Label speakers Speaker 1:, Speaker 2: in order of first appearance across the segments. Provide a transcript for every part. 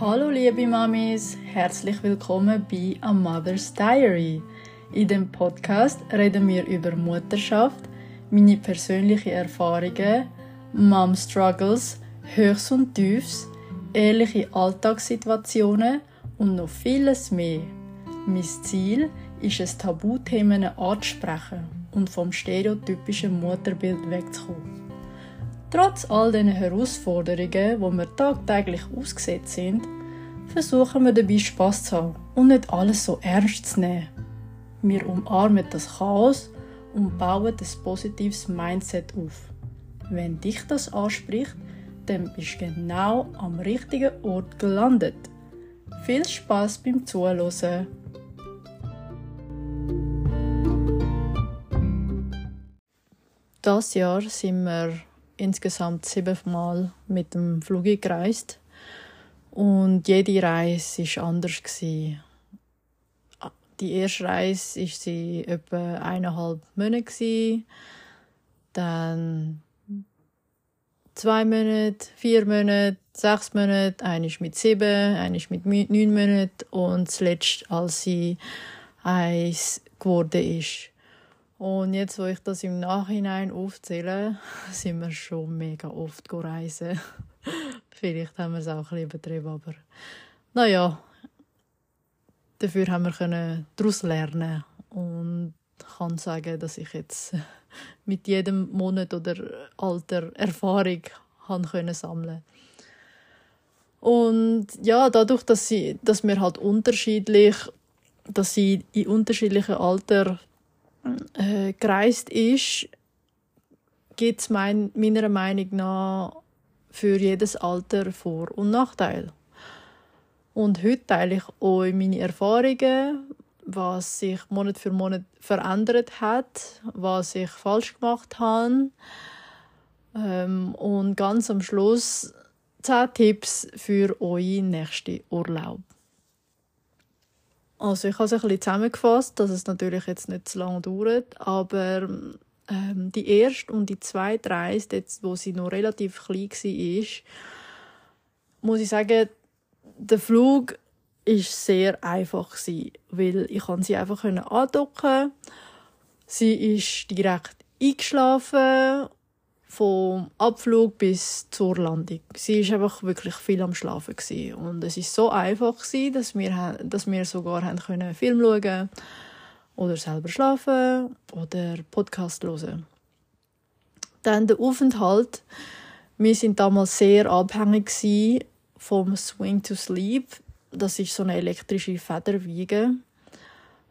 Speaker 1: Hallo liebe Mamis, herzlich willkommen bei A Mother's Diary. In dem Podcast reden wir über Mutterschaft, meine persönlichen Erfahrungen, Mom Struggles, Höchst und Tiefs, ehrliche Alltagssituationen und noch vieles mehr. Mein Ziel ist es, Tabuthemen anzusprechen und vom stereotypischen Mutterbild wegzukommen. Trotz all diesen Herausforderungen, wo wir tagtäglich ausgesetzt sind, versuchen wir dabei Spaß zu haben und nicht alles so ernst zu nehmen. Wir umarmen das Chaos und bauen ein positives Mindset auf. Wenn dich das anspricht, dann bist du genau am richtigen Ort gelandet. Viel Spaß beim Zuhören! Das Jahr sind wir insgesamt siebenmal mit dem Flug gereist und jede Reise war anders Die erste Reise war sie etwa eineinhalb Monate dann zwei Monate, vier Monate, sechs Monate, eine mit sieben, eine mit neun Monaten und zuletzt, als sie eins geworden ist. Und jetzt, wo ich das im Nachhinein aufzähle, sind wir schon mega oft reisen. Vielleicht haben wir es auch ein bisschen übertrieben, aber naja, dafür haben wir daraus lernen und kann sagen, dass ich jetzt mit jedem Monat oder Alter Erfahrung haben können sammeln und ja dadurch dass sie dass wir halt unterschiedlich dass sie in unterschiedlichen Alter äh, gereist ist, gibt es mein, meiner Meinung nach für jedes Alter Vor- und Nachteil. Und heute teile ich euch meine Erfahrungen, was sich Monat für Monat verändert hat, was ich falsch gemacht habe. Ähm, und ganz am Schluss 10 Tipps für euren nächsten Urlaub. Also ich habe es ein bisschen zusammengefasst, dass es natürlich jetzt nicht zu lange dauert, aber ähm, die erste und die zweite Reise, jetzt, wo sie noch relativ klein war, muss ich sagen, der Flug ist sehr einfach gewesen, weil ich kann sie einfach andocken. Sie ist direkt eingeschlafen vom Abflug bis zur Landung. Sie war einfach wirklich viel am Schlafen gewesen. und es ist so einfach gewesen, dass wir dass wir sogar haben können Film schauen oder selber schlafen oder Podcast hören. Dann der Aufenthalt. Wir sind damals sehr abhängig vom Swing to Sleep. Das ist so eine elektrische Federwiege,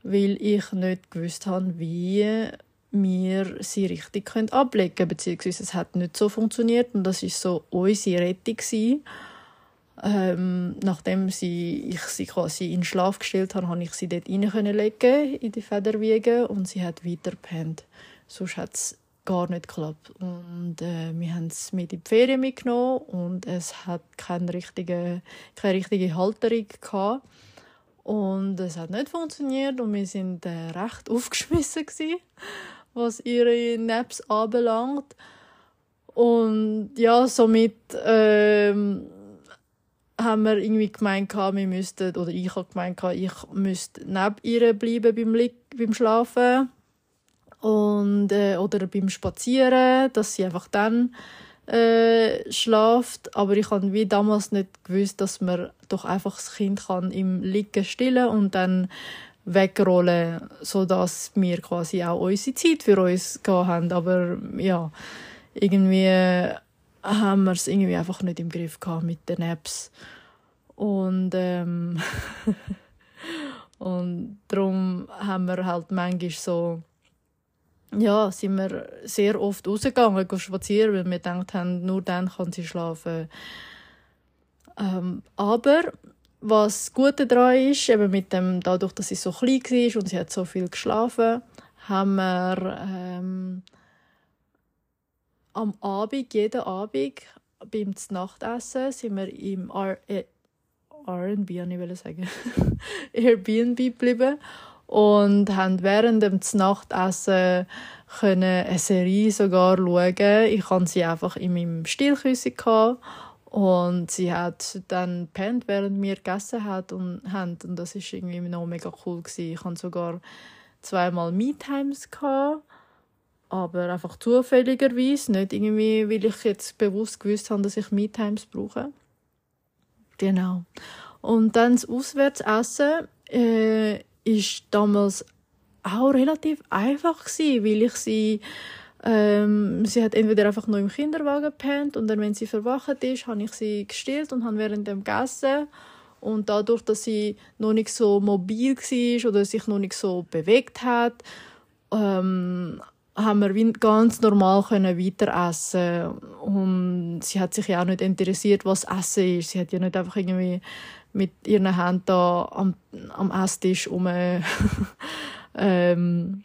Speaker 1: weil ich nicht gewusst habe, wie wir sie richtig können ablegen können, beziehungsweise es hat nicht so funktioniert und das ist so unsere Rettung gewesen. Ähm, nachdem sie, ich sie quasi in Schlaf gestellt habe, konnte ich sie dort rein legen in die Federwiege und sie hat weiter. Sonst hat es gar nicht geklappt. Und äh, wir haben es mit in die Ferien mitgenommen und es hat keine richtige, keine richtige Halterung gehabt. Und es hat nicht funktioniert und wir sind äh, recht aufgeschmissen gewesen was ihre Naps anbelangt. Und ja, somit ähm, haben wir irgendwie gemeint, wir müssten, oder ich habe gemeint, ich müsste neben ihr bleiben beim, beim Schlafen und, äh, oder beim Spazieren, dass sie einfach dann äh, schlaft. Aber ich habe wie damals nicht gewusst, dass man doch einfach das Kind kann im Liegen stillen und dann wegrollen, sodass wir quasi auch unsere Zeit für uns haben. Aber ja, irgendwie haben wir es irgendwie einfach nicht im Griff gehabt mit den Apps. Und, ähm, und darum haben wir halt manchmal so, ja, sind wir sehr oft rausgegangen, spazieren, weil wir gedacht haben, nur dann kann sie schlafen. Ähm, aber was gut daran ist, eben mit dem, dadurch, dass sie so klein war und sie hat so viel geschlafen, haben wir ähm, am Abend, jeden Abend, beim Nachtessen, sind wir im R äh, R&B, ich sagen, Airbnb geblieben und haben während dem Nachtessen können eine Serie sogar schauen. Ich hatte sie einfach in meinem Stillküsse Und sie hat dann pennt, während wir gegessen hat und haben. Und das ist irgendwie noch mega cool gewesen. Ich hatte sogar zweimal Me-Times aber einfach zufälligerweise, nicht irgendwie, weil ich jetzt bewusst gewusst habe, dass ich Me-Times brauche. Genau. Und dann das Auswärtsessen äh, ist damals auch relativ einfach gewesen, weil ich sie ähm, sie hat entweder einfach nur im Kinderwagen gepennt und dann, wenn sie verwacht ist, habe ich sie gestillt und habe während dem gegessen. Und dadurch, dass sie noch nicht so mobil war oder sich noch nicht so bewegt hat, ähm, haben wir ganz normal weiter essen und sie hat sich ja auch nicht interessiert, was Essen ist. Sie hat ja nicht einfach irgendwie mit ihren Händen da am, am Esstisch um ähm,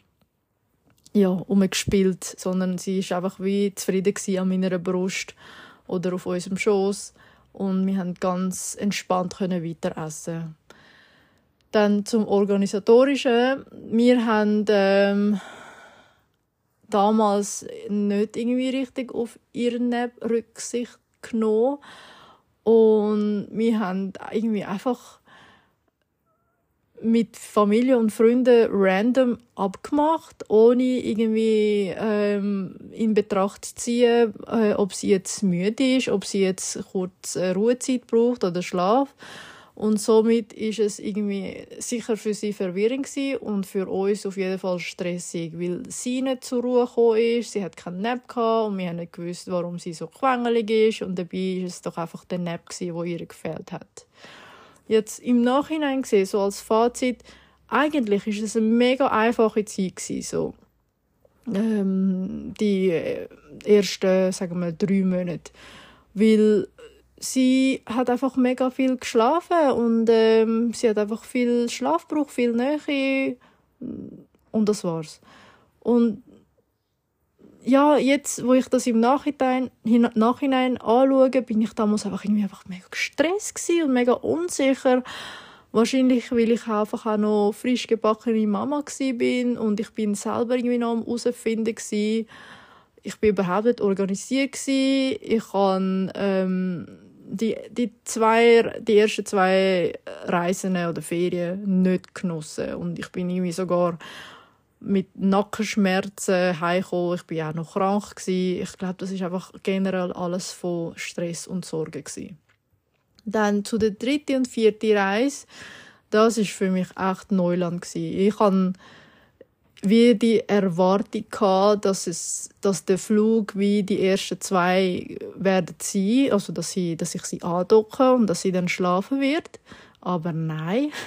Speaker 1: ja, umgespielt, sondern sie ist einfach wie zufrieden an meiner Brust oder auf unserem Schoß. Und wir haben ganz entspannt können weiter essen. Dann zum organisatorischen: Wir haben ähm, damals nicht irgendwie richtig auf ihren Rücksicht genommen. Und wir haben irgendwie einfach mit Familie und Freunden random abgemacht, ohne irgendwie ähm, in Betracht zu ziehen, äh, ob sie jetzt müde ist, ob sie jetzt kurz äh, Ruhezeit braucht oder Schlaf. Und somit ist es irgendwie sicher für sie verwirrend und für uns auf jeden Fall stressig, weil sie nicht zur Ruhe gekommen ist, sie hat keinen Nap gehabt und wir haben nicht gewusst, warum sie so quengelig ist und dabei ist es doch einfach der Nap wo ihr gefehlt hat. Jetzt im Nachhinein gesehen, so als Fazit, eigentlich ist es eine mega einfache Zeit gewesen, so. Ähm, die äh, ersten, sagen wir, drei Monate. Weil sie hat einfach mega viel geschlafen und ähm, sie hat einfach viel Schlafbruch, viel Nähe und das war's. Und ja, jetzt, wo ich das im Nachhinein, Nachhinein anschaue, bin ich damals einfach irgendwie einfach mega gestresst und mega unsicher. Wahrscheinlich, weil ich einfach auch noch frisch gebackene Mama bin und ich bin selber irgendwie noch am herausfinden Ich bin überhaupt nicht organisiert Ich habe ähm, die, die, zwei, die ersten zwei Reisen oder Ferien nicht genossen und ich bin irgendwie sogar mit Nackenschmerzen heimgekommen. Ich war auch noch krank. Gewesen. Ich glaube, das ist einfach generell alles von Stress und Sorgen. Gewesen. Dann zu der dritten und vierten Reise. Das ist für mich echt Neuland. Gewesen. Ich hatte wie die Erwartung gehabt, dass es, dass der Flug wie die ersten zwei werden sein, also dass, sie, dass ich sie andocke und dass sie dann schlafen wird. Aber nein.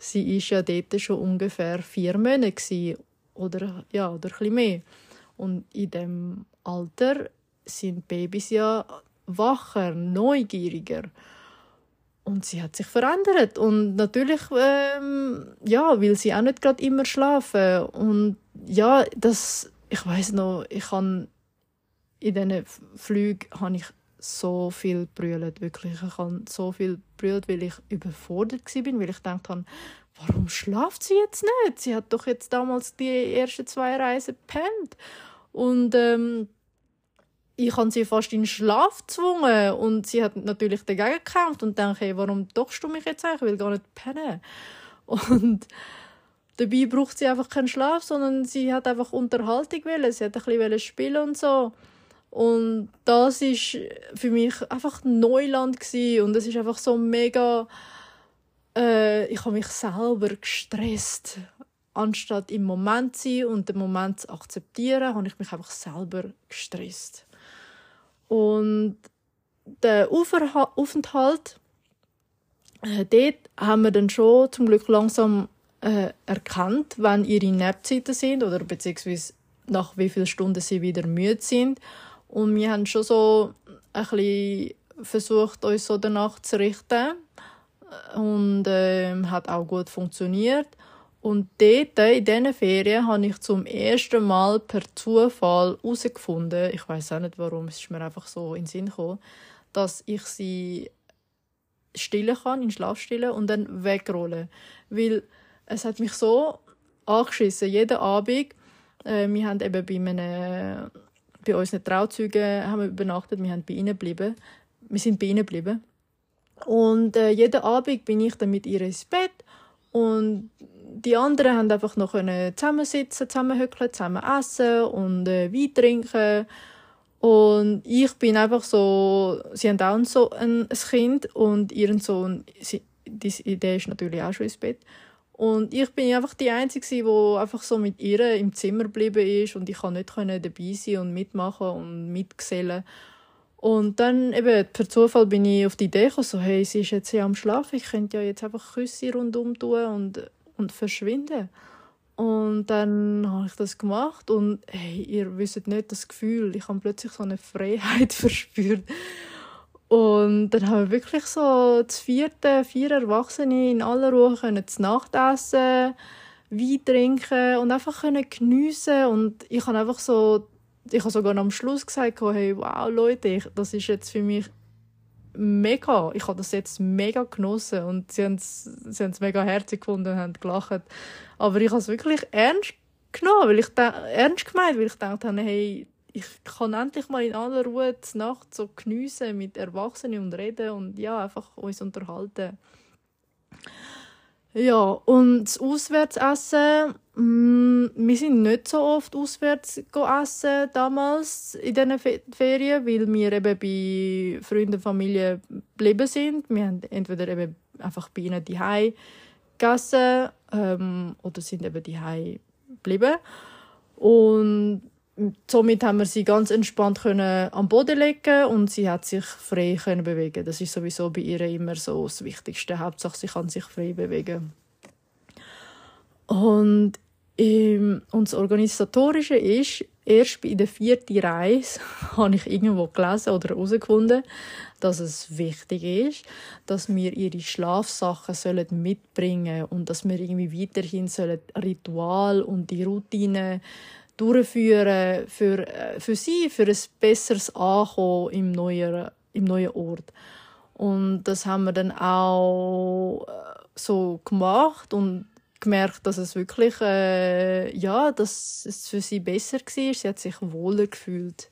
Speaker 1: sie ist ja dort schon ungefähr vier Monate oder ja oder ein mehr. Und in dem Alter sind Babys ja wacher, neugieriger. Und sie hat sich verändert. Und natürlich, ähm, ja, will sie auch nicht gerade immer schlafen. Und ja, das, ich weiß noch, ich habe in diesen Flügen habe ich so viel brüllt, wirklich. Ich habe so viel brüllt, weil ich überfordert war, weil ich dachte, warum schlaft sie jetzt nicht? Sie hat doch jetzt damals die ersten zwei Reisen gepennt. Und ähm, ich habe sie fast in Schlaf gezwungen und sie hat natürlich dagegen gekämpft und dachte, hey, warum dochst du mich jetzt eigentlich? Ich will gar nicht pennen. Und dabei braucht sie einfach keinen Schlaf, sondern sie hat einfach Unterhaltung wollen. Sie hat ein bisschen spielen und so. Und das ist für mich einfach Neuland gewesen. und es ist einfach so mega. Äh, ich habe mich selber gestresst, anstatt im Moment zu sein und den Moment zu akzeptieren, habe ich mich einfach selber gestresst. Und der Aufenthalt, äh, dort haben wir dann schon zum Glück langsam äh, erkannt, wenn ihre Napzeiten sind oder beziehungsweise nach wie vielen Stunden sie wieder müde sind und wir haben schon so ein bisschen versucht, uns so danach zu richten. Und äh, hat auch gut funktioniert. Und dort, in diesen Ferien, habe ich zum ersten Mal per Zufall herausgefunden, ich weiß auch nicht warum, es ist mir einfach so in den Sinn gekommen, dass ich sie stillen kann, in Schlaf stillen und dann wegrollen. Weil es hat mich so angeschissen, jeden Abend. Äh, wir haben eben bei einem bei unseren Trauzeugen haben wir übernachtet, wir haben bei ihnen geblieben, wir sind bei ihnen geblieben. Und äh, jeden Abend bin ich dann mit ihr ins Bett und die anderen haben einfach noch zusammensitzen, zusammenhöckeln, zusammen essen und äh, Wein trinken. Und ich bin einfach so, sie haben auch so ein, ein Kind und ihren Sohn, sie, die, der ist natürlich auch schon ins Bett. Und ich bin einfach die Einzige, die einfach so mit ihr im Zimmer geblieben ist und ich konnte nicht dabei sein und mitmachen und mitgesellen. Und dann eben per Zufall bin ich auf die Idee gekommen, so, hey, sie ist jetzt ja am Schlafen, ich könnte ja jetzt einfach Küsse rundum tun und, und verschwinden. Und dann habe ich das gemacht und hey, ihr wisst nicht das Gefühl, ich habe plötzlich so eine Freiheit verspürt. Und dann haben wir wirklich so das vierte, vier Erwachsene in aller Ruhe können zu Nacht essen, Wein trinken und einfach können geniessen und ich habe einfach so ich habe sogar am Schluss gesagt, hey, wow, Leute, das ist jetzt für mich mega. Ich habe das jetzt mega genossen und sie haben es, sie haben es mega herzig gefunden und haben gelacht. Aber ich habe es wirklich ernst genommen, weil ich ernst gemeint, weil ich dachte, hey, ich kann endlich mal in aller Ruhe die Nacht so geniessen mit Erwachsenen und reden und ja, einfach uns unterhalten. Ja, und das Auswärtsessen, mh, mm, wir sind nicht so oft auswärts essen damals in diesen Ferien, weil wir eben bei Freunden und Familie geblieben sind. Wir haben entweder eben einfach bei ihnen die gegessen ähm, oder sind eben die geblieben. Und somit haben wir sie ganz entspannt können am Boden legen und sie hat sich frei können bewegen. Das ist sowieso bei ihr immer so das Wichtigste. Hauptsache, sie kann sich frei bewegen. Und ähm, und das Organisatorische ist, erst bei der vierten Reise habe ich irgendwo gelesen oder herausgefunden, dass es wichtig ist, dass wir ihre Schlafsachen sollen mitbringen und dass wir irgendwie weiterhin sollen Ritual und die Routine durchführen für, äh, für sie, für ein besseres Ankommen im neuen, im neuen Ort. Und das haben wir dann auch äh, so gemacht und gemerkt, dass es wirklich, äh, ja, dass es für sie besser war. Sie hat sich wohler gefühlt.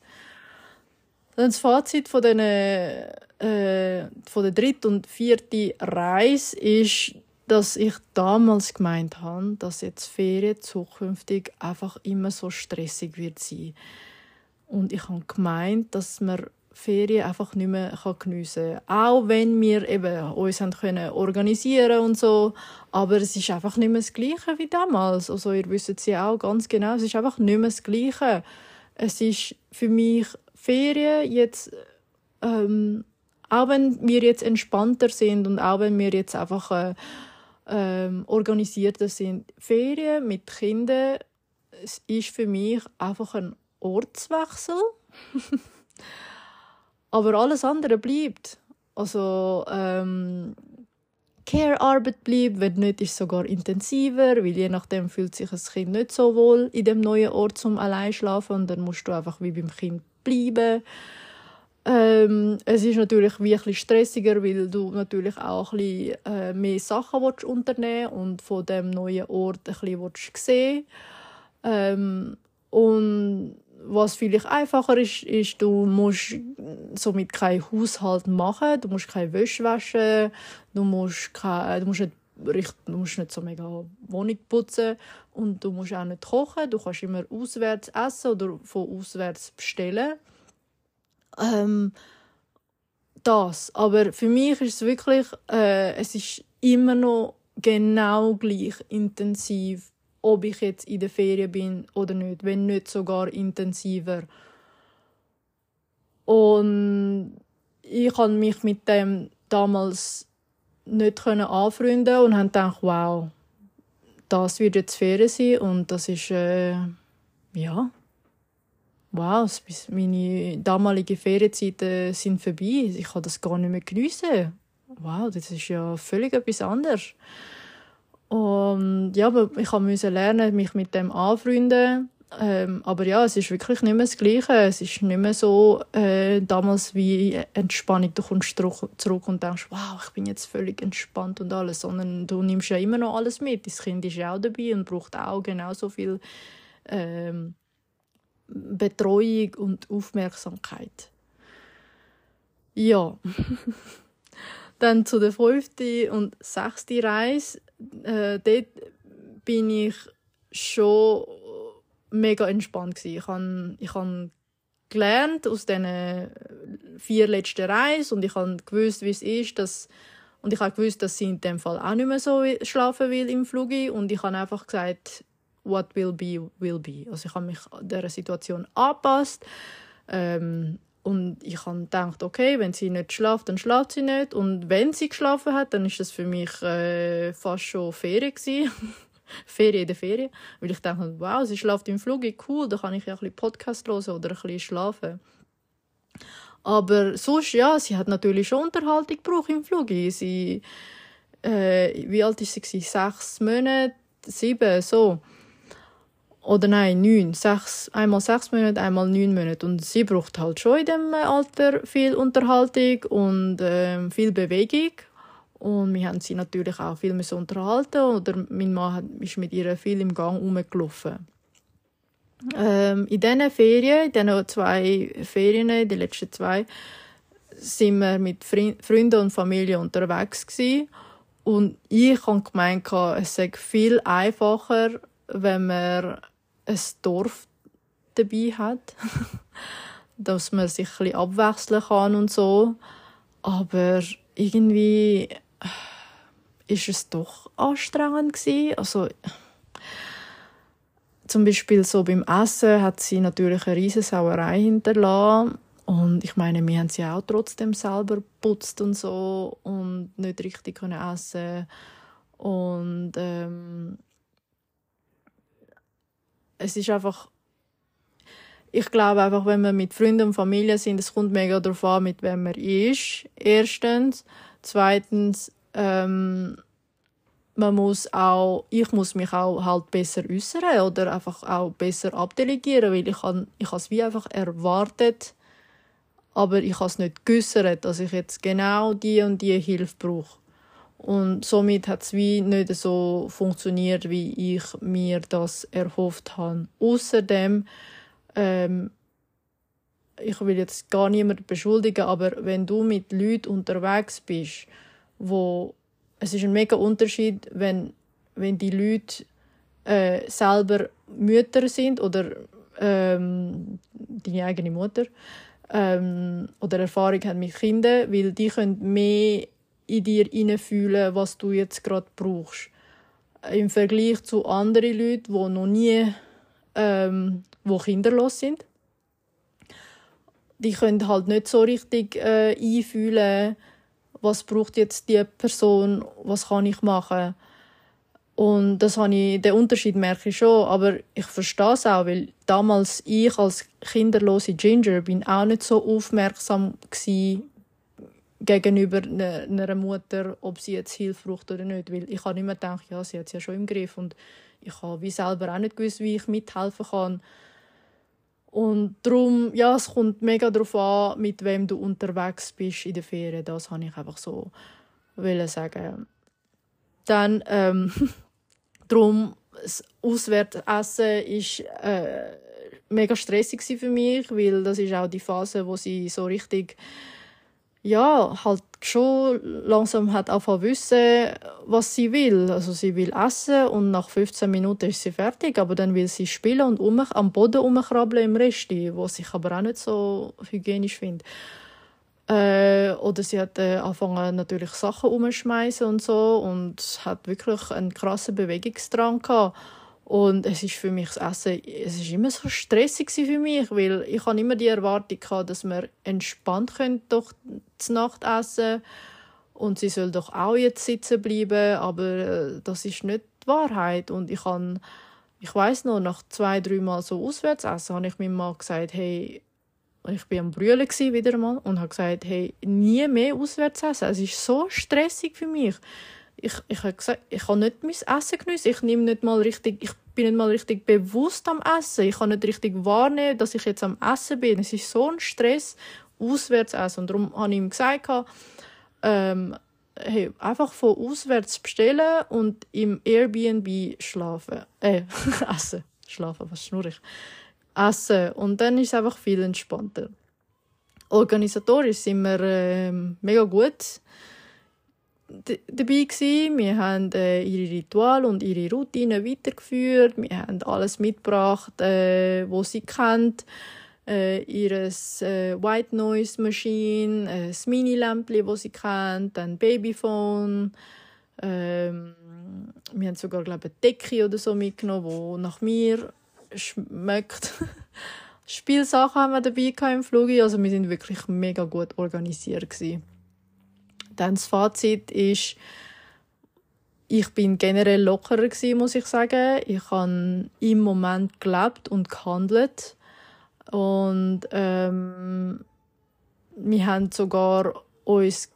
Speaker 1: Dann das Fazit von, den, äh, von der dritten und vierten Reise ist, dass ich damals gemeint habe, dass jetzt Ferien zukünftig einfach immer so stressig wird sein. Und ich habe gemeint, dass man Ferien einfach nicht mehr geniessen kann. Auch wenn wir eben uns haben können organisieren und so, aber es ist einfach nicht mehr das Gleiche wie damals. Also ihr wisst es ja auch ganz genau, es ist einfach nicht mehr das Gleiche. Es ist für mich Ferien jetzt ähm, auch wenn wir jetzt entspannter sind und auch wenn wir jetzt einfach äh, ähm, organisierter sind. Ferien mit Kindern ist für mich einfach ein Ortswechsel. Aber alles andere bleibt. Also ähm, Care-Arbeit bleibt, wenn nicht, ist sogar intensiver, weil je nachdem fühlt sich ein Kind nicht so wohl in dem neuen Ort zum allein schlafen und dann musst du einfach wie beim Kind bleiben. Ähm, es ist natürlich wie stressiger, weil du natürlich auch ein bisschen, äh, mehr Sachen willst unternehmen und von dem neuen Ort ein bisschen willst sehen ähm, und was vielleicht einfacher ist, ist, du musst somit keinen Haushalt machen, du musst keine Wäsche waschen, du musst, keine, du musst nicht du musst nicht so mega Wohnung putzen und du musst auch nicht kochen. Du kannst immer auswärts essen oder von auswärts bestellen. Ähm, das. Aber für mich ist es wirklich, äh, es ist immer noch genau gleich intensiv, ob ich jetzt in der Ferien bin oder nicht, wenn nicht sogar intensiver. Und ich konnte mich mit dem damals nicht anfreunden und habe gedacht, wow, das wird jetzt Ferien sein und das ist, äh, ja, wow, meine damaligen Ferienzeiten sind vorbei. Ich kann das gar nicht mehr geniessen. Wow, das ist ja völlig etwas anderes. Und ja, aber ich musste lernen, mich mit dem anfreunden. Ähm, aber ja, es ist wirklich nicht mehr das Gleiche. Es ist nicht mehr so äh, damals wie Entspannung. Du kommst zurück und denkst, wow, ich bin jetzt völlig entspannt und alles. Sondern du nimmst ja immer noch alles mit. Das Kind ist ja auch dabei und braucht auch genauso viel ähm, Betreuung und Aufmerksamkeit. Ja. Dann zu der fünften und sechsten Reise. Äh, dort bin ich schon mega entspannt gewesen. Ich habe ich hab gelernt aus diesen vier letzten Reisen und ich habe gewusst, wie es ist, dass und ich habe gewusst, dass sie in dem Fall auch nicht mehr so schlafen will im Flug und ich habe einfach gesagt, what will be, will be. Also ich habe mich der Situation angepasst ähm, und ich habe gedacht, okay, wenn sie nicht schlaft, dann schlaft sie nicht und wenn sie geschlafen hat, dann ist das für mich äh, fast schon Ferien gewesen. Ferien in der Ferien, weil ich dachte, wow, sie schlaft im Flug, cool, da kann ich ja ein bisschen Podcast hören oder ein bisschen schlafen. Aber sonst, ja, sie hat natürlich schon Unterhaltung gebraucht im Flug. Sie, äh, wie alt ist sie? Sechs Monate, sieben, so. Oder nein, neun. Sechs, einmal sechs Monate, einmal neun Monate. Und sie braucht halt schon in diesem Alter viel Unterhaltung und äh, viel Bewegung. Und wir haben sie natürlich auch viel mehr unterhalten. Oder mein Mann ist mit ihr viel im Gang rumgelaufen. Ähm, in diesen Ferien, in diesen zwei Ferien, die letzten zwei, sind wir mit Freunden und Familie unterwegs gewesen. Und ich habe gemeint, es sei viel einfacher, wenn man ein Dorf dabei hat. dass man sich ein bisschen abwechseln kann und so. Aber irgendwie ist es doch anstrengend gewesen. Also zum Beispiel so beim Essen hat sie natürlich eine riesige Sauerei hinterlassen. Und ich meine, wir haben sie auch trotzdem selber putzt und so und nicht richtig können essen und ähm, es ist einfach ich glaube einfach, wenn wir mit Freunden und Familie sind, es kommt mega darauf an, mit wem man ist. Erstens. Zweitens, ähm, man muss auch, ich muss mich auch halt besser äußern oder einfach auch besser abdelegieren, weil ich habe ich es wie einfach erwartet, aber ich habe es nicht geäussert, dass ich jetzt genau die und die Hilfe brauche. Und somit hat es wie nicht so funktioniert, wie ich mir das erhofft habe. Außerdem, ähm, ich will jetzt gar niemanden beschuldigen, aber wenn du mit Leuten unterwegs bist, wo es ist ein mega Unterschied, wenn, wenn die Leute äh, selber Mütter sind oder ähm, deine eigene Mutter ähm, oder Erfahrung haben mit Kindern, weil die können mehr in dir hineinfühlen, was du jetzt gerade brauchst. Im Vergleich zu anderen Leuten, die noch nie ähm, wo kinderlos sind. Die können halt nicht so richtig äh, einfühlen, was braucht jetzt die Person, was kann ich machen. Und das habe ich, den Unterschied merke ich schon, aber ich verstehe es auch, weil damals ich als kinderlose Ginger bin auch nicht so aufmerksam gegenüber ne, einer Mutter, ob sie jetzt Hilfe braucht oder nicht, weil ich habe nicht mehr gedacht, ja, sie hat es ja schon im Griff und ich habe wie selber auch nicht gewusst, wie ich mithelfen kann. Und darum, ja, es kommt mega darauf an, mit wem du unterwegs bist in der Ferien. Das habe ich einfach so sagen. Dann, ähm, darum, das Auswärtsessen ist äh, mega stressig für mich, weil das ist auch die Phase, wo sie so richtig ja, halt schon langsam hat anfangen wissen, was sie will. Also sie will essen und nach 15 Minuten ist sie fertig, aber dann will sie spielen und um, am Boden rumkrabbeln im Rest, was ich aber auch nicht so hygienisch finde. Äh, oder sie hat äh, angefangen natürlich Sachen umschmeißen und so und hat wirklich einen krassen Bewegungsdrang gehabt. Und es ist für mich das Essen, es ist immer so stressig für mich, weil ich habe immer die Erwartung gehabt, dass wir entspannt können durch die Nacht essen und sie soll doch auch jetzt sitzen bleiben, aber äh, das ist nicht die Wahrheit. Und ich kann ich weiß noch nach zwei drei Mal so auswärts essen, habe ich meinem Mann gesagt, hey ich bin am Brüllen wieder mal und habe gesagt, hey nie mehr auswärts essen, es ist so stressig für mich ich, ich habe gesagt, ich kann nicht mein Essen geniessen. Ich nehme nicht mal richtig, ich bin nicht mal richtig bewusst am Essen. Ich kann nicht richtig wahrnehmen, dass ich jetzt am Essen bin. Es ist so ein Stress, auswärts essen. Und darum habe ich ihm gesagt, ähm, hey, einfach von auswärts bestellen und im Airbnb schlafen. Äh, essen. Schlafen, was schnurrig. Essen. Und dann ist es einfach viel entspannter. Organisatorisch sind wir äh, mega gut dabei gewesen. Wir haben äh, ihre Ritual und ihre Routinen weitergeführt. Wir haben alles mitgebracht, äh, wo sie kennt. Äh, ihres äh, White Noise Machine, äh, das Mini-Lämpchen, das sie kennt, dann Babyphone. Ähm, wir haben sogar glaube eine Decke oder so mitgenommen, die nach mir schmeckt. Spielsachen haben wir dabei im Flug. Also wir sind wirklich mega gut organisiert gewesen. Dann das Fazit ist, ich bin generell lockerer gewesen, muss ich sagen. Ich habe im Moment gelebt und gehandelt und ähm, wir haben sogar uns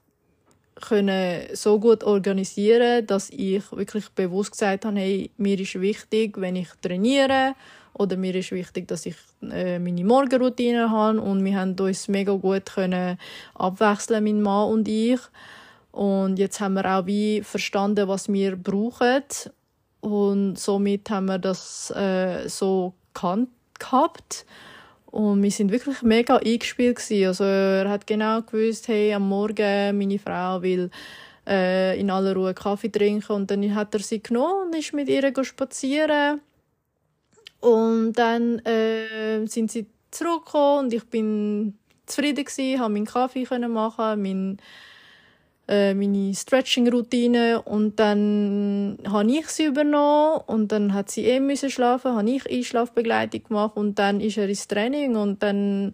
Speaker 1: können so gut organisieren, dass ich wirklich bewusst gesagt habe, hey, mir ist wichtig, wenn ich trainiere oder mir ist wichtig, dass ich äh, meine Morgenroutine habe und wir haben uns mega gut können abwechseln, mein Mann und ich. Und jetzt haben wir auch wie verstanden, was wir brauchen und somit haben wir das äh, so gehabt. Und wir sind wirklich mega eingespielt gewesen. Also er hat genau gewusst, hey, am Morgen meine Frau will äh, in aller Ruhe Kaffee trinken und dann hat er sie genommen und ist mit ihr spazieren und dann äh, sind sie zurückgekommen und ich bin zufrieden gewesen, habe meinen Kaffee können machen, mein, äh, meine Stretching-Routine. Und dann habe ich sie übernommen und dann hat sie eh müssen schlafen, habe ich Einschlafbegleitung gemacht und dann ist er ins Training und dann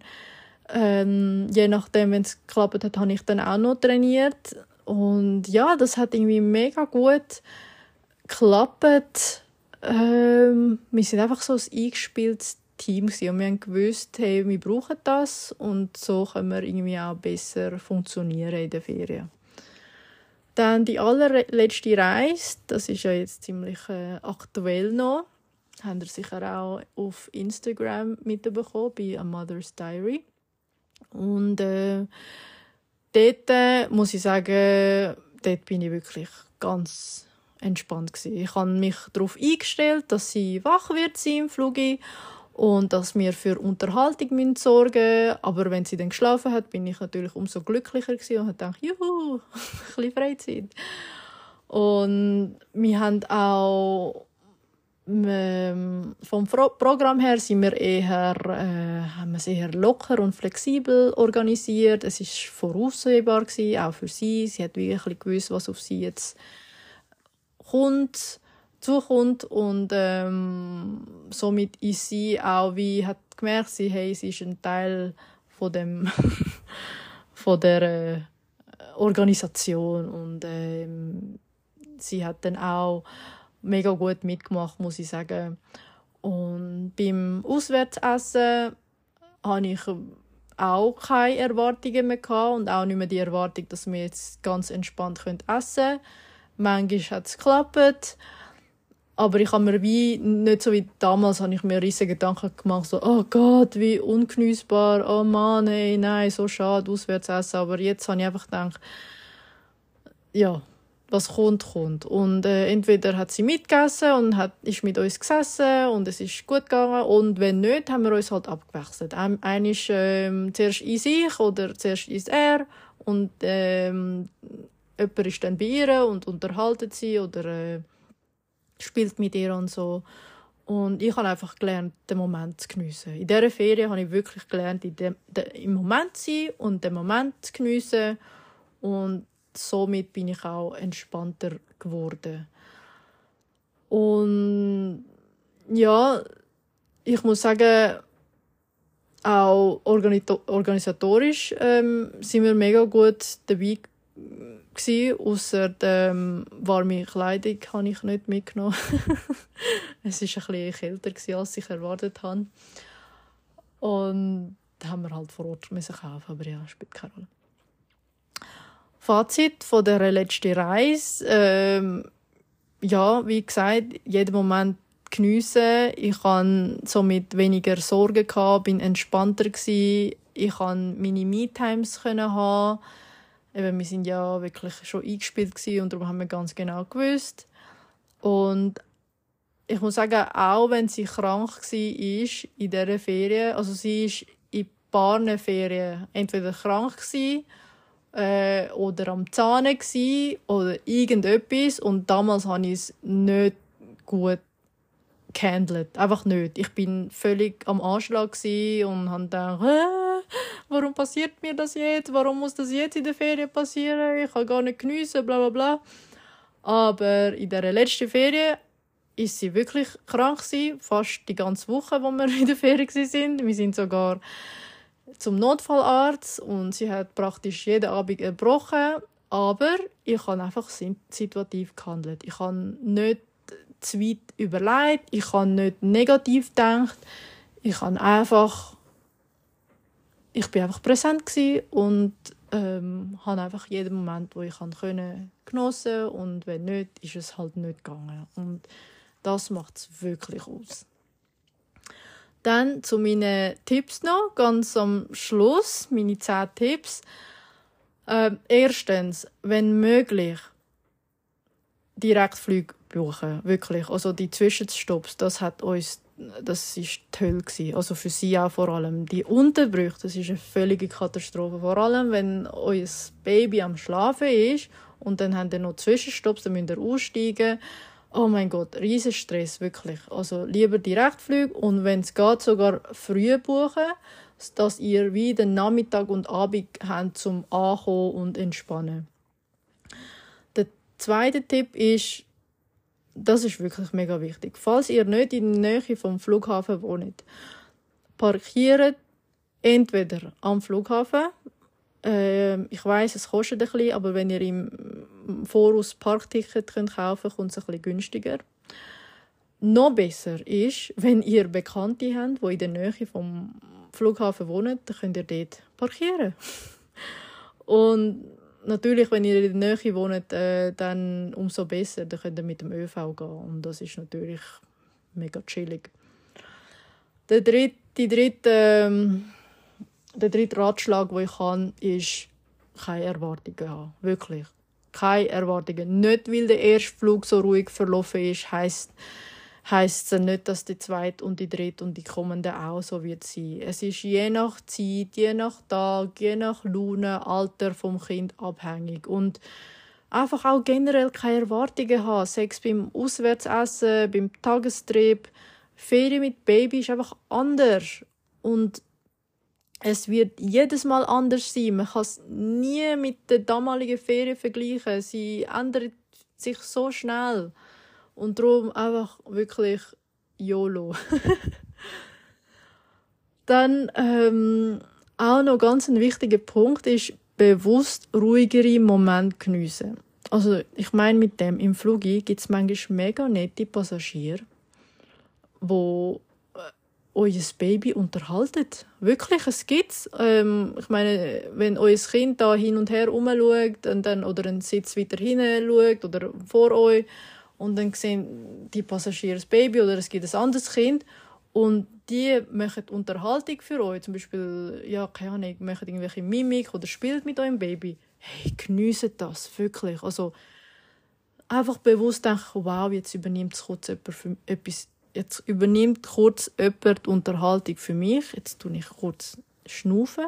Speaker 1: ähm, je nachdem, wenn es geklappt hat, habe ich dann auch noch trainiert. Und ja, das hat irgendwie mega gut geklappt ähm, wir sind einfach so ein eingespieltes Team und wir haben gewusst, hey, wir brauchen das und so können wir irgendwie auch besser funktionieren in der Ferien. Dann die allerletzte Reise, das ist ja jetzt ziemlich äh, aktuell noch, haben ihr sicher auch auf Instagram mitbekommen bei A Mother's Diary. Und äh, dort äh, muss ich sagen, dort bin ich wirklich ganz entspannt gewesen. Ich habe mich darauf eingestellt, dass sie wach wird sein im Flug und dass wir für Unterhaltung müssen sorgen Aber wenn sie dann geschlafen hat, bin ich natürlich umso glücklicher gewesen und habe gedacht, juhu, ein bisschen Freizeit. Und wir haben auch ähm, vom Programm her sind wir eher, äh, haben wir es eher locker und flexibel organisiert. Es ist voraussehbar gewesen, auch für sie. Sie hat wirklich gewusst, was auf sie jetzt kommt, zukommt und ähm, somit ist sie auch wie hat gemerkt, sie, hey, sie ist ein Teil von dem von der äh, Organisation und ähm, sie hat dann auch mega gut mitgemacht, muss ich sagen. Und beim Auswärtsessen habe ich auch keine Erwartungen mehr gehabt und auch nicht mehr die Erwartung, dass wir jetzt ganz entspannt essen können. Manchmal hat es geklappt. Aber ich habe mir wie, nicht so wie damals, habe ich mir riesige Gedanken gemacht, so, oh Gott, wie ungenießbar, oh Mann, ey, nein, so schade, auswärts essen. Aber jetzt habe ich einfach gedacht, ja, was kommt, kommt. Und äh, entweder hat sie mitgegessen und hat, ist mit uns gesessen und es ist gut gegangen. Und wenn nicht, haben wir uns halt abgewechselt. Ein ist ähm, zuerst in sich oder zuerst ist er und ähm, jemand ist dann bei ihr und unterhaltet sie oder äh, spielt mit ihr und so. Und ich habe einfach gelernt, den Moment zu geniessen. In dieser Ferien habe ich wirklich gelernt, in dem, de, im Moment zu sein und den Moment zu geniessen. Und somit bin ich auch entspannter geworden. Und ja, ich muss sagen, auch organisatorisch ähm, sind wir mega gut dabei Außer ähm, warme Kleidung habe ich nicht mitgenommen. es war ein bisschen kälter, als ich erwartet habe. Und da haben wir halt vor Ort müssen kaufen, aber ja, spielt keine Rolle. Fazit von der letzten Reise. Ähm, ja, wie gesagt, jeden Moment geniessen. Ich hatte somit weniger Sorgen, gehabt, bin entspannter. Gewesen. Ich konnte meine Me-Times haben eben, wir sind ja wirklich schon eingespielt und darum haben wir ganz genau gewusst. Und ich muss sagen, auch wenn sie krank war in dieser Ferien, also sie ist in paar Ferien entweder krank gewesen, äh, oder am Zahn gsi oder irgendetwas und damals habe ich es nicht gut gehandelt. Einfach nicht. Ich bin völlig am Anschlag und habe gedacht? warum passiert mir das jetzt? Warum muss das jetzt in der Ferien passieren? Ich kann gar nicht geniessen, bla bla bla. Aber in der letzten Ferien ist sie wirklich krank gewesen, fast die ganze Woche, wo wir in der Ferien sind. Wir sind sogar zum Notfallarzt und sie hat praktisch jeden Abend erbrochen. Aber ich habe einfach situativ gehandelt. Ich habe nicht zu weit überlegt, ich habe nicht negativ gedacht. Ich habe einfach ich bin einfach präsent und ähm, habe einfach jeden Moment, wo ich können, genossen und wenn nicht, ist es halt nicht gegangen. Und das macht es wirklich aus. Dann zu meinen Tipps noch, ganz am Schluss, meine 10 Tipps. Äh, erstens, wenn möglich, Direktflüge buchen, wirklich. Also die Zwischenstopps, das hat uns, das ist toll gewesen. Also für sie auch vor allem. Die Unterbrüche, das ist eine völlige Katastrophe. Vor allem, wenn euer Baby am Schlafen ist und dann haben wir noch Zwischenstopps, dann müsst ihr aussteigen Oh mein Gott, riesen Stress, wirklich. Also lieber Direktflüge und wenn es geht, sogar früh buchen, dass ihr wie den Nachmittag und Abend habt zum Ankommen und Entspannen. Der zweite Tipp ist, das ist wirklich mega wichtig. Falls ihr nicht in der Nähe vom Flughafen wohnt, parkiert entweder am Flughafen äh, ich weiß, es kostet ein bisschen, aber wenn ihr im Voraus Parkticket könnt kaufen kommt es ein bisschen günstiger. Noch besser ist, wenn ihr Bekannte habt, die in der Nähe vom Flughafen wohnen, dann könnt ihr dort parkieren. Und natürlich, wenn ihr in der Nähe wohnt, äh, dann umso besser, dann könnt ihr mit dem ÖV gehen. Und das ist natürlich mega chillig. Der dritte, dritte ähm, der dritte Ratschlag, den ich kann, ist, keine Erwartungen haben. Wirklich. Keine Erwartungen. Nicht, weil der erste Flug so ruhig verlaufen ist, heisst, heisst es nicht, dass der zweite und die dritte und die kommende auch so wird sein. Es ist je nach Zeit, je nach Tag, je nach Laune, Alter vom Kind abhängig. Und einfach auch generell keine Erwartungen haben. Sex beim Auswärtsessen, beim Tagestrip, Ferien mit Baby ist einfach anders. Und es wird jedes Mal anders sein. Man kann es nie mit der damaligen Ferien vergleichen. Sie ändert sich so schnell. Und darum einfach wirklich YOLO. Dann ähm, auch noch ganz ein wichtiger Punkt ist, bewusst ruhigere Momente geniessen. Also ich meine mit dem, im Flug gibt es manchmal mega nette Passagiere, die euer Baby unterhaltet. Wirklich, es gibt's. Ähm, ich meine, wenn euer Kind da hin und her rumschaut und dann, oder einen Sitz weiter hinten schaut oder vor euch und dann sehen die Passagiere das Baby oder es gibt ein anderes Kind und die machen Unterhaltung für euch. Zum Beispiel, ja, keine Ahnung, machen irgendwelche Mimik oder spielt mit eurem Baby. Hey, geniessen das, wirklich. Also, einfach bewusst denken, wow, jetzt übernimmt kurz jemand für etwas jetzt übernimmt kurz jemand die Unterhaltung für mich. Jetzt tue ich kurz schnaufen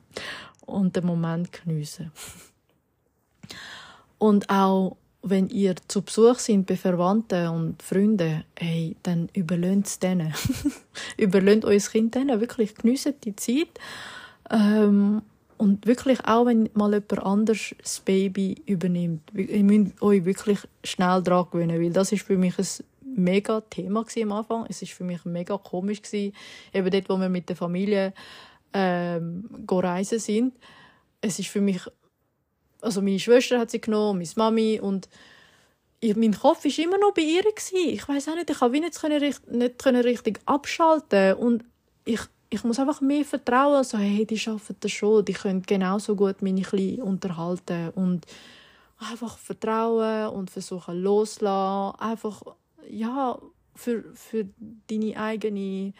Speaker 1: und den Moment geniessen. Und auch wenn ihr zu Besuch sind bei Verwandten und Freunden, hey, dann überlöhnt es denen. überlöhnt euer Kind denen. Wirklich geniessen die Zeit. Ähm, und wirklich auch, wenn mal jemand anders das Baby übernimmt, ihr müsst euch wirklich schnell daran gewöhnen, weil das ist für mich ein mega Thema am Anfang. Es ist für mich mega komisch gewesen, eben dort, wo wir mit der Familie ähm, reisen sind. Es ist für mich, also meine Schwester hat sie genommen, meine Mami und ich, mein Kopf war immer noch bei ihr. Gewesen. Ich weiß auch nicht, ich konnte nicht, können, nicht können richtig abschalten und ich, ich muss einfach mehr vertrauen. Also, hey, die schaffen das schon, die können genauso gut meine Kleinen unterhalten und einfach vertrauen und versuchen loslassen. Einfach ja, für, für deine eigene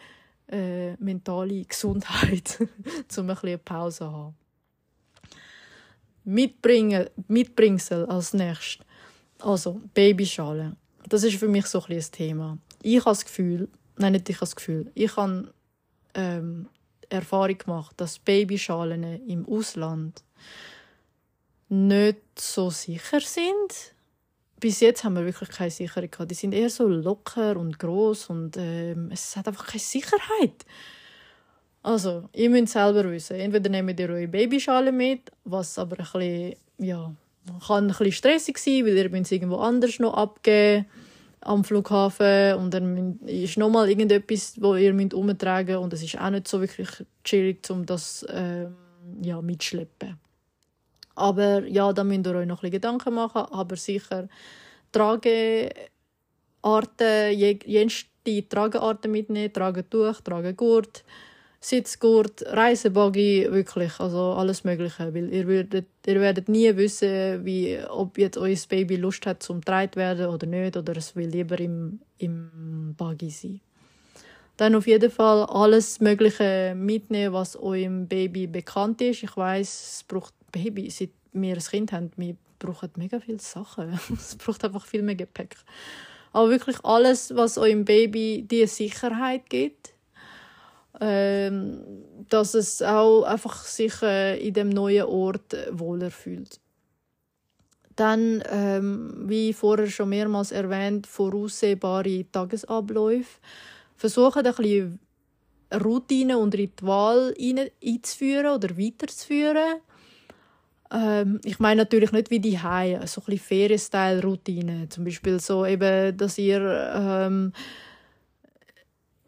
Speaker 1: äh, mentale Gesundheit, um ein bisschen Pause zu haben. Mitbringen, Mitbringsel als nächstes. Also, Babyschale. Das ist für mich so ein, ein Thema. Ich habe das Gefühl, nein, nicht ich habe das Gefühl, ich habe ähm, Erfahrung gemacht, dass Babyschalen im Ausland nicht so sicher sind. Bis jetzt haben wir wirklich keine Sicherheit gehabt. Die sind eher so locker und groß und ähm, es hat einfach keine Sicherheit. Also, ihr müsst selber wissen. Entweder nehmt ihr eure Babyschale mit, was aber ein bisschen, ja, kann ein bisschen stressig sein, weil ihr es irgendwo anders noch abgeben am Flughafen und dann ist noch mal irgendetwas, wo ihr müsst umtragen und es ist auch nicht so wirklich chillig, um das äh, ja mitschleppen. Aber ja, da müsst ihr euch noch ein bisschen Gedanken machen, aber sicher Tragearten, jenste Tragearten mitnehmen, Tragetuch, Tragegurt, Sitzgurt, Reisebuggy, wirklich, also alles Mögliche, weil ihr werdet, ihr werdet nie wissen, wie, ob jetzt euer Baby Lust hat zum getragen werden oder nicht, oder es will lieber im, im Buggy sein. Dann auf jeden Fall alles Mögliche mitnehmen, was eurem Baby bekannt ist. Ich weiß, es braucht Baby, seit wir ein Kind haben, wir brauchen mega viele Sachen. es braucht einfach viel mehr Gepäck. Aber wirklich alles, was eurem Baby die Sicherheit gibt, dass es auch einfach sich äh, in dem neuen Ort wohler fühlt. Dann, ähm, wie vorher schon mehrmals erwähnt, voraussehbare Tagesabläufe. Versuchen ein bisschen Routine und Ritual einzuführen oder weiterzuführen. Ähm, ich meine natürlich nicht wie die Haie, so ein bisschen Ferienstyle-Routine. Zum Beispiel so eben, dass ihr ähm,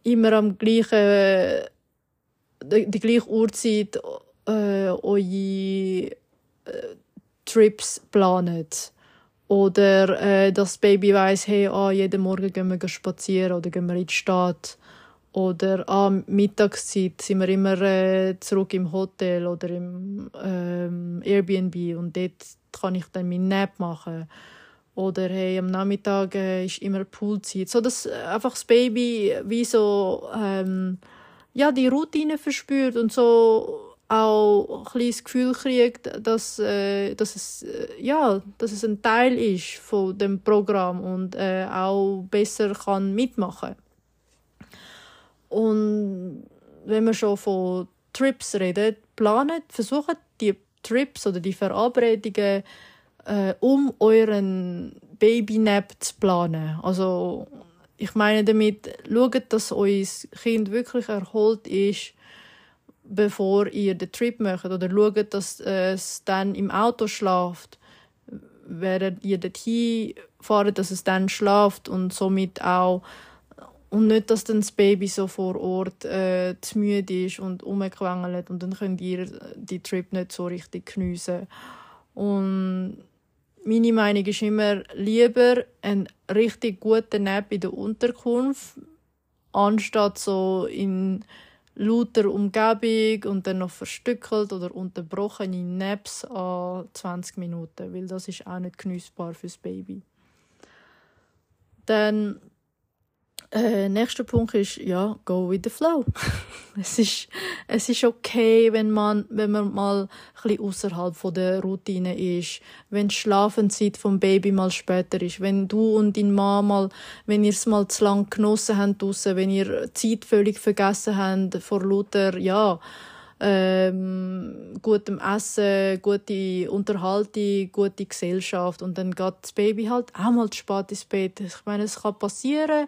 Speaker 1: immer am gleichen, die, die gleiche Uhrzeit äh, eure äh, Trips planet. Oder äh, das Baby weiß, hey, ah, jeden Morgen gehen wir spazieren oder gehen wir in die Stadt. Oder ah, Mittagszeit sind wir immer äh, zurück im Hotel oder im ähm, Airbnb und dort kann ich dann meinen Nap machen. Oder hey, am Nachmittag äh, ist immer Poolzeit. So dass äh, einfach das Baby wie so ähm, ja, die Routine verspürt und so auch ein das Gefühl kriegt, dass, äh, dass, es, äh, ja, dass es ein Teil ist von dem Programm und äh, auch besser kann mitmachen Und wenn wir schon von Trips reden, planen, versuchen die Trips oder die Verabredungen äh, um euren Babynap zu planen. Also ich meine damit, schaut, dass euer Kind wirklich erholt ist, bevor ihr den Trip macht. Oder schaut, dass es dann im Auto schlaft, während ihr dorthin fahrt, dass es dann schlaft und somit auch und nicht, dass dann das Baby so vor Ort äh, zu müde ist und umgequengelt und dann könnt ihr die Trip nicht so richtig geniessen. Und meine Meinung ist immer lieber ein richtig guter Nap in der Unterkunft, anstatt so in lauter Umgebung und dann noch verstückelt oder unterbrochene Naps an 20 Minuten, weil das ist auch nicht genießbar fürs Baby. Dann äh, nächster Punkt ist, ja, go with the flow. es, ist, es ist okay, wenn man, wenn man mal ein außerhalb der Routine ist, wenn die Schlafenszeit vom Baby mal später ist, wenn du und dein Mann mal, wenn ihr es mal zu lang genossen habt draussen, wenn ihr Zeit völlig vergessen habt vor lauter, ja, ähm, gutem Essen, gute Unterhaltung, gute Gesellschaft und dann geht das Baby halt auch mal zu spät ins Bett. Ich meine, es kann passieren,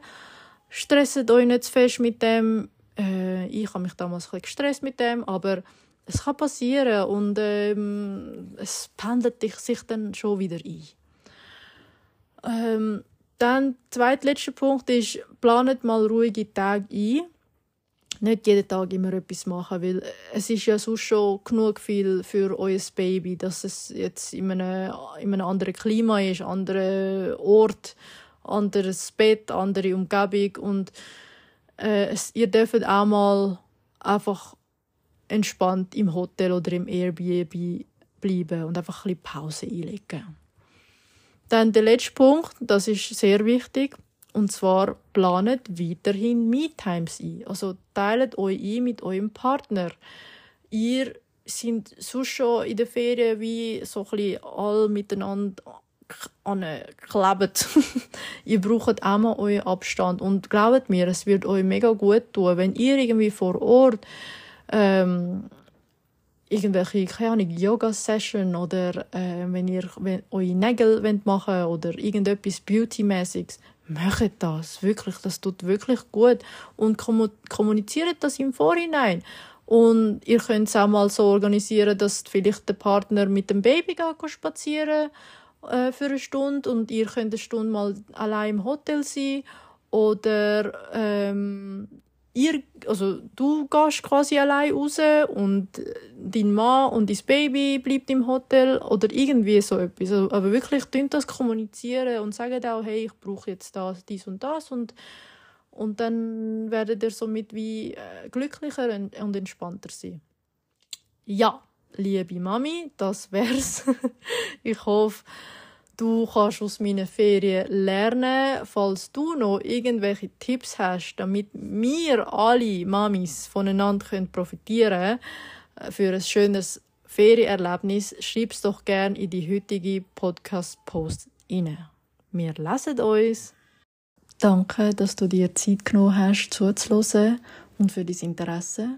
Speaker 1: stresset euch nicht zu fest mit dem. Äh, ich habe mich damals ein gestresst mit dem, aber es kann passieren und ähm, es pendelt sich dann schon wieder ein. Ähm, dann der zweitletzte Punkt ist, planet mal ruhige Tage ein. Nicht jeden Tag immer etwas machen, weil es ist ja sonst schon genug viel für euer Baby, dass es jetzt in einem, in einem anderen Klima ist, anderen Ort anderes Bett, andere Umgebung und äh, ihr dürft auch mal einfach entspannt im Hotel oder im Airbnb bleiben und einfach ein bisschen Pause einlegen. Dann der letzte Punkt, das ist sehr wichtig, und zwar planet weiterhin Me-Times ein. Also teilt euch ein mit eurem Partner. Ihr sind sonst schon in der Ferien wie so ein bisschen all miteinander anklebt. ihr braucht auch mal euren Abstand. Und glaubt mir, es wird euch mega gut tun, wenn ihr irgendwie vor Ort ähm, irgendwelche, keine Ahnung, Yoga-Session oder äh, wenn ihr wenn, eure Nägel machen wollt oder irgendetwas Beauty-mäßiges, macht das. Wirklich, das tut wirklich gut. Und kommuniziert das im Vorhinein. Und ihr könnt es auch mal so organisieren, dass vielleicht der Partner mit dem Baby spazieren äh, für eine Stunde und ihr könnt eine Stunde mal allein im Hotel sein oder ähm, ihr, also du gehst quasi allein raus und dein Mann und dein Baby bleibt im Hotel oder irgendwie so etwas. Also, aber wirklich das kommunizieren und sagen auch, hey, ich brauche jetzt das, dies und das und und dann werdet ihr somit wie äh, glücklicher und entspannter sein. Ja, liebe Mami, das wär's. ich hoffe, Du kannst aus meinen Ferien lernen, falls du noch irgendwelche Tipps hast, damit wir alle Mamis voneinander profitieren können äh, für ein schönes Ferienerlebnis, schreib es doch gerne in die heutige Podcast-Post rein. Wir lesen uns. Danke, dass du dir Zeit genommen hast, zuzuhören und für dein Interesse.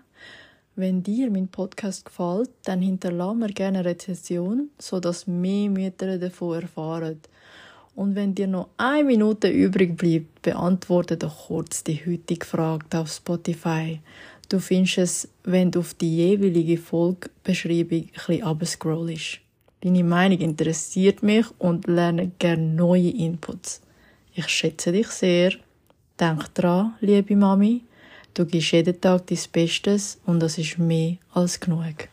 Speaker 1: Wenn dir mein Podcast gefällt, dann hinterlasse mir gerne eine Rezension, sodass mehr Mütter davon erfahren. Und wenn dir noch eine Minute übrig bleibt, beantworte doch kurz die heutige Frage auf Spotify. Du findest es, wenn du auf die jeweilige Folgebeschreibung ein bisschen Deine Meinung interessiert mich und lerne gerne neue Inputs. Ich schätze dich sehr. Denk dran, liebe Mami, Du gibst jeden Tag dein Bestes und das ist mehr als genug.